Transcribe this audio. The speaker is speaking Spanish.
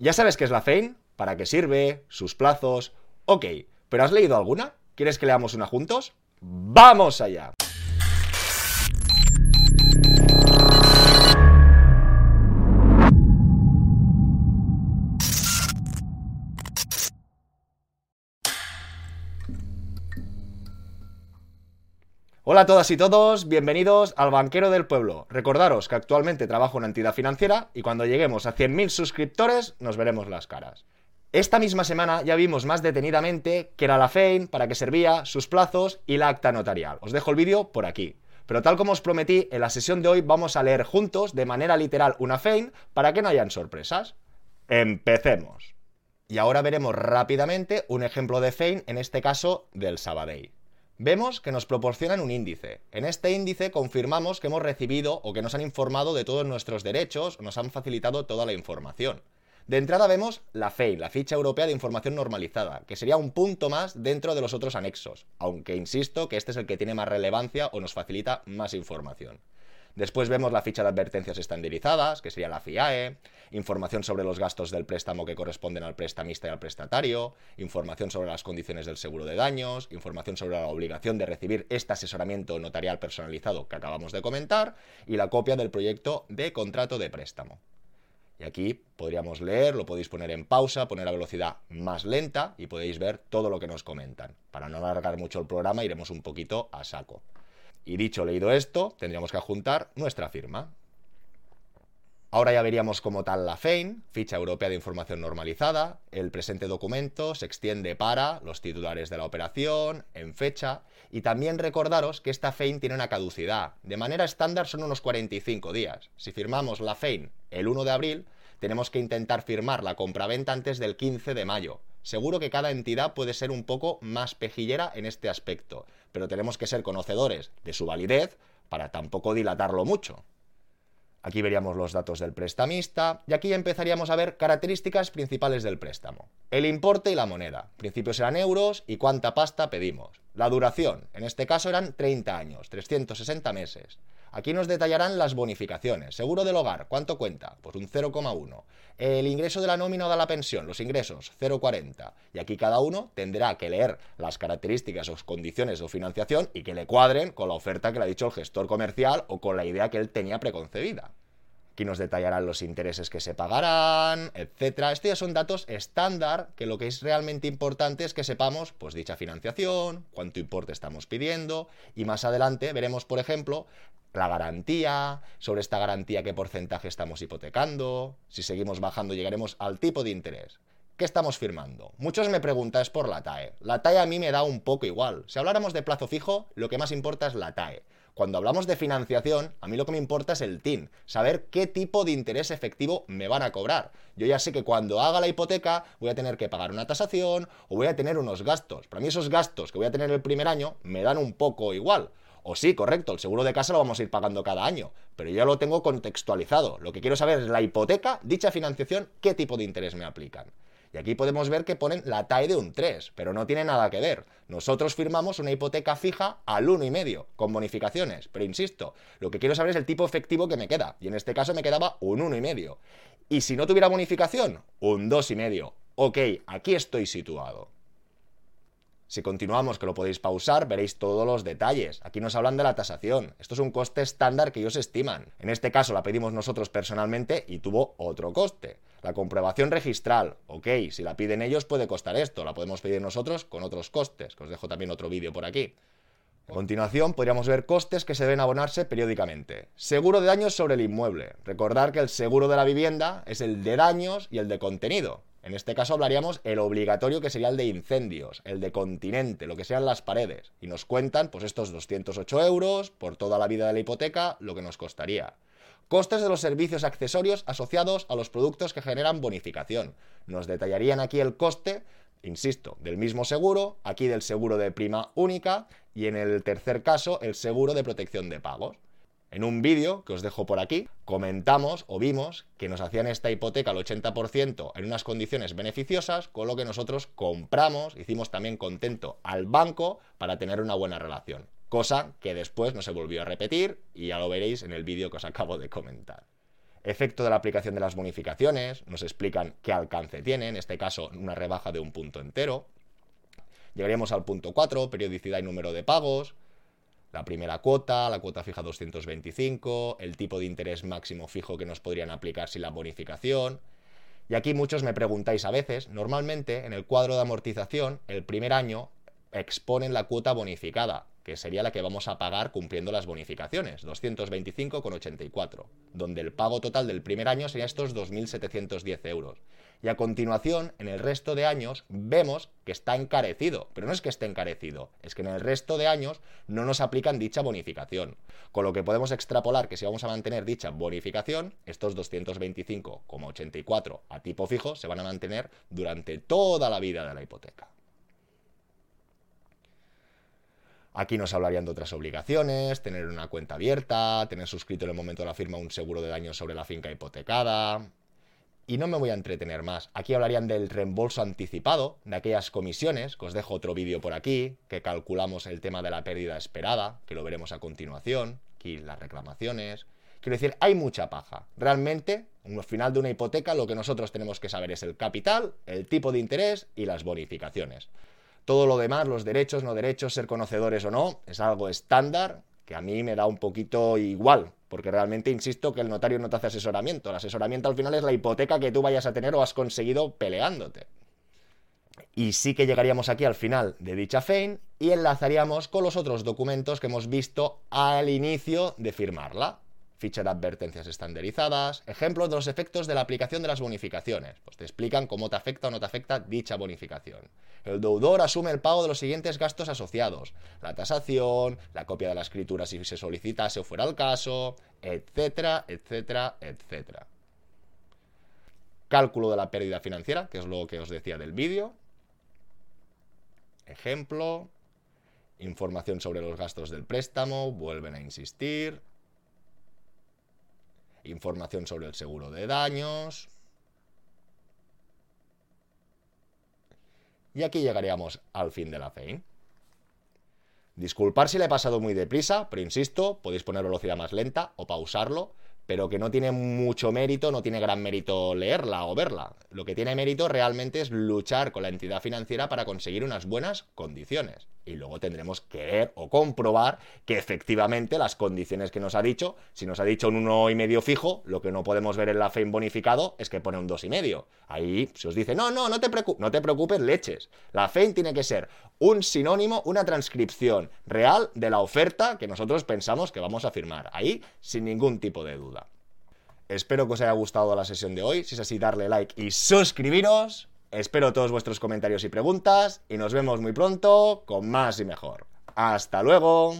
¿Ya sabes qué es la FEIN? ¿Para qué sirve? ¿Sus plazos? Ok, ¿pero has leído alguna? ¿Quieres que leamos una juntos? ¡Vamos allá! Hola a todas y todos, bienvenidos al Banquero del Pueblo. Recordaros que actualmente trabajo en una entidad financiera y cuando lleguemos a 100.000 suscriptores nos veremos las caras. Esta misma semana ya vimos más detenidamente qué era la FEIN, para qué servía, sus plazos y la acta notarial. Os dejo el vídeo por aquí. Pero tal como os prometí, en la sesión de hoy vamos a leer juntos, de manera literal, una FEIN para que no hayan sorpresas. Empecemos. Y ahora veremos rápidamente un ejemplo de FEIN, en este caso del Sabadell vemos que nos proporcionan un índice. En este índice confirmamos que hemos recibido o que nos han informado de todos nuestros derechos, nos han facilitado toda la información. De entrada vemos la FEI, la Ficha Europea de Información Normalizada, que sería un punto más dentro de los otros anexos, aunque insisto que este es el que tiene más relevancia o nos facilita más información. Después vemos la ficha de advertencias estandarizadas, que sería la FIAE, información sobre los gastos del préstamo que corresponden al prestamista y al prestatario, información sobre las condiciones del seguro de daños, información sobre la obligación de recibir este asesoramiento notarial personalizado que acabamos de comentar y la copia del proyecto de contrato de préstamo. Y aquí podríamos leer, lo podéis poner en pausa, poner a velocidad más lenta y podéis ver todo lo que nos comentan. Para no alargar mucho el programa iremos un poquito a saco. Y dicho leído esto, tendríamos que adjuntar nuestra firma. Ahora ya veríamos como tal la FEIN, Ficha Europea de Información Normalizada. El presente documento se extiende para los titulares de la operación, en fecha, y también recordaros que esta FEIN tiene una caducidad. De manera estándar son unos 45 días. Si firmamos la FEIN el 1 de abril, tenemos que intentar firmar la compraventa antes del 15 de mayo. Seguro que cada entidad puede ser un poco más pejillera en este aspecto, pero tenemos que ser conocedores de su validez para tampoco dilatarlo mucho. Aquí veríamos los datos del prestamista y aquí empezaríamos a ver características principales del préstamo. El importe y la moneda. Principios eran euros y cuánta pasta pedimos. La duración. En este caso eran 30 años, 360 meses. Aquí nos detallarán las bonificaciones. Seguro del hogar, ¿cuánto cuenta? Pues un 0,1. El ingreso de la nómina o de la pensión, los ingresos, 0,40. Y aquí cada uno tendrá que leer las características o condiciones de financiación y que le cuadren con la oferta que le ha dicho el gestor comercial o con la idea que él tenía preconcebida. Aquí nos detallarán los intereses que se pagarán, etcétera. Estos ya son datos estándar que lo que es realmente importante es que sepamos pues dicha financiación, cuánto importe estamos pidiendo y más adelante veremos, por ejemplo, la garantía, sobre esta garantía qué porcentaje estamos hipotecando, si seguimos bajando llegaremos al tipo de interés. ¿Qué estamos firmando? Muchos me preguntáis por la TAE. La TAE a mí me da un poco igual. Si habláramos de plazo fijo, lo que más importa es la TAE. Cuando hablamos de financiación, a mí lo que me importa es el TIN, saber qué tipo de interés efectivo me van a cobrar. Yo ya sé que cuando haga la hipoteca voy a tener que pagar una tasación o voy a tener unos gastos. Para mí esos gastos que voy a tener el primer año me dan un poco igual. O sí, correcto, el seguro de casa lo vamos a ir pagando cada año, pero ya lo tengo contextualizado. Lo que quiero saber es la hipoteca, dicha financiación, qué tipo de interés me aplican. Y aquí podemos ver que ponen la TAE de un 3, pero no tiene nada que ver. Nosotros firmamos una hipoteca fija al 1,5, con bonificaciones. Pero insisto, lo que quiero saber es el tipo efectivo que me queda. Y en este caso me quedaba un 1,5. Y si no tuviera bonificación, un 2,5. Ok, aquí estoy situado. Si continuamos, que lo podéis pausar, veréis todos los detalles. Aquí nos hablan de la tasación. Esto es un coste estándar que ellos estiman. En este caso la pedimos nosotros personalmente y tuvo otro coste. La comprobación registral, ok, si la piden ellos puede costar esto, la podemos pedir nosotros con otros costes, que os dejo también otro vídeo por aquí. A continuación podríamos ver costes que se deben abonarse periódicamente. Seguro de daños sobre el inmueble. Recordar que el seguro de la vivienda es el de daños y el de contenido. En este caso hablaríamos el obligatorio que sería el de incendios, el de continente, lo que sean las paredes. Y nos cuentan pues estos 208 euros por toda la vida de la hipoteca, lo que nos costaría. Costes de los servicios accesorios asociados a los productos que generan bonificación. Nos detallarían aquí el coste, insisto, del mismo seguro, aquí del seguro de prima única y en el tercer caso el seguro de protección de pagos. En un vídeo que os dejo por aquí, comentamos o vimos que nos hacían esta hipoteca al 80% en unas condiciones beneficiosas, con lo que nosotros compramos, hicimos también contento al banco para tener una buena relación cosa que después no se volvió a repetir y ya lo veréis en el vídeo que os acabo de comentar. Efecto de la aplicación de las bonificaciones, nos explican qué alcance tiene, en este caso una rebaja de un punto entero. Llegaríamos al punto 4, periodicidad y número de pagos, la primera cuota, la cuota fija 225, el tipo de interés máximo fijo que nos podrían aplicar sin la bonificación. Y aquí muchos me preguntáis a veces, normalmente en el cuadro de amortización, el primer año exponen la cuota bonificada, que sería la que vamos a pagar cumpliendo las bonificaciones, 225,84, donde el pago total del primer año sería estos 2.710 euros. Y a continuación, en el resto de años, vemos que está encarecido, pero no es que esté encarecido, es que en el resto de años no nos aplican dicha bonificación, con lo que podemos extrapolar que si vamos a mantener dicha bonificación, estos 225,84 a tipo fijo se van a mantener durante toda la vida de la hipoteca. Aquí nos hablarían de otras obligaciones, tener una cuenta abierta, tener suscrito en el momento de la firma un seguro de daños sobre la finca hipotecada. Y no me voy a entretener más. Aquí hablarían del reembolso anticipado, de aquellas comisiones, que os dejo otro vídeo por aquí, que calculamos el tema de la pérdida esperada, que lo veremos a continuación, aquí las reclamaciones. Quiero decir, hay mucha paja. Realmente, al final de una hipoteca, lo que nosotros tenemos que saber es el capital, el tipo de interés y las bonificaciones. Todo lo demás, los derechos, no derechos, ser conocedores o no, es algo estándar que a mí me da un poquito igual, porque realmente insisto que el notario no te hace asesoramiento. El asesoramiento al final es la hipoteca que tú vayas a tener o has conseguido peleándote. Y sí que llegaríamos aquí al final de dicha FEIN y enlazaríamos con los otros documentos que hemos visto al inicio de firmarla ficha de advertencias estandarizadas, ejemplos de los efectos de la aplicación de las bonificaciones. Pues te explican cómo te afecta o no te afecta dicha bonificación. El deudor asume el pago de los siguientes gastos asociados, la tasación, la copia de la escritura si se solicitase o fuera el caso, etcétera, etcétera, etcétera. Cálculo de la pérdida financiera, que es lo que os decía del vídeo. Ejemplo. Información sobre los gastos del préstamo, vuelven a insistir información sobre el seguro de daños. Y aquí llegaríamos al fin de la FEIN. Disculpar si le he pasado muy deprisa, pero insisto, podéis poner velocidad más lenta o pausarlo, pero que no tiene mucho mérito, no tiene gran mérito leerla o verla. Lo que tiene mérito realmente es luchar con la entidad financiera para conseguir unas buenas condiciones y luego tendremos que ver o comprobar que efectivamente las condiciones que nos ha dicho, si nos ha dicho un 1,5 fijo, lo que no podemos ver en la FEIN bonificado es que pone un 2,5. Ahí se os dice, no, no, no te, no te preocupes, leches. La FEIN tiene que ser un sinónimo, una transcripción real de la oferta que nosotros pensamos que vamos a firmar. Ahí, sin ningún tipo de duda. Espero que os haya gustado la sesión de hoy. Si es así, darle like y suscribiros. Espero todos vuestros comentarios y preguntas y nos vemos muy pronto con más y mejor. ¡Hasta luego!